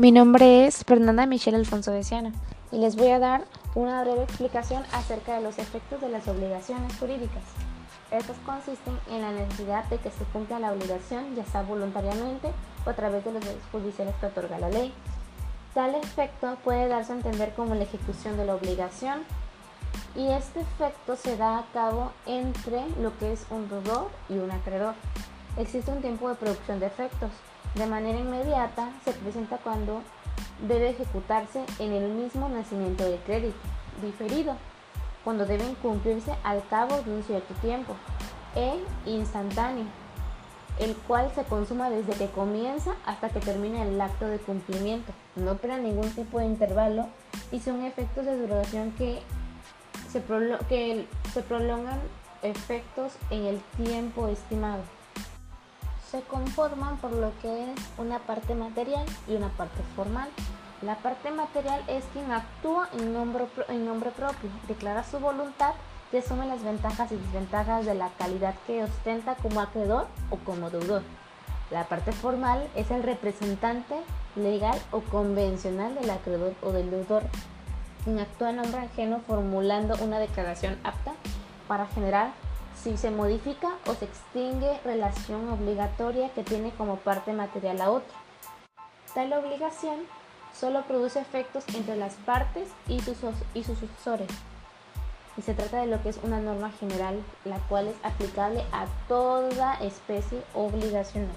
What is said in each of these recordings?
Mi nombre es Fernanda Michelle Alfonso de Siana y les voy a dar una breve explicación acerca de los efectos de las obligaciones jurídicas. Estos consisten en la necesidad de que se cumpla la obligación, ya sea voluntariamente o a través de los derechos judiciales que otorga la ley. Tal efecto puede darse a entender como la ejecución de la obligación y este efecto se da a cabo entre lo que es un deudor y un acreedor. Existe un tiempo de producción de efectos. De manera inmediata se presenta cuando debe ejecutarse en el mismo nacimiento del crédito, diferido, cuando deben cumplirse al cabo de un cierto tiempo, e instantáneo, el cual se consuma desde que comienza hasta que termina el acto de cumplimiento. No opera ningún tipo de intervalo y son efectos de duración que se prolongan efectos en el tiempo estimado se conforman por lo que es una parte material y una parte formal. La parte material es quien actúa en nombre, en nombre propio, declara su voluntad y asume las ventajas y desventajas de la calidad que ostenta como acreedor o como deudor. La parte formal es el representante legal o convencional del acreedor o del deudor, quien actúa en nombre ajeno formulando una declaración apta para generar si se modifica o se extingue relación obligatoria que tiene como parte material a otra. Tal obligación solo produce efectos entre las partes y sus, y sus sucesores. Y se trata de lo que es una norma general, la cual es aplicable a toda especie obligacional.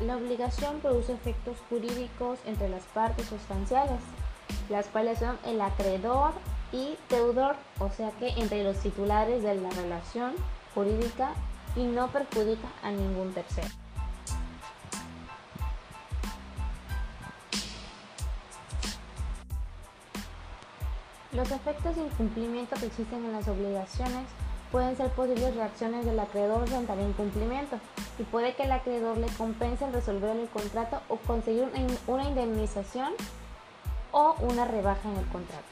La obligación produce efectos jurídicos entre las partes sustanciales, las cuales son el acreedor y deudor, o sea que entre los titulares de la relación jurídica y no perjudica a ningún tercero. Los efectos de incumplimiento que existen en las obligaciones pueden ser posibles reacciones del acreedor frente al incumplimiento y puede que el acreedor le compense al resolver el contrato o conseguir una indemnización o una rebaja en el contrato.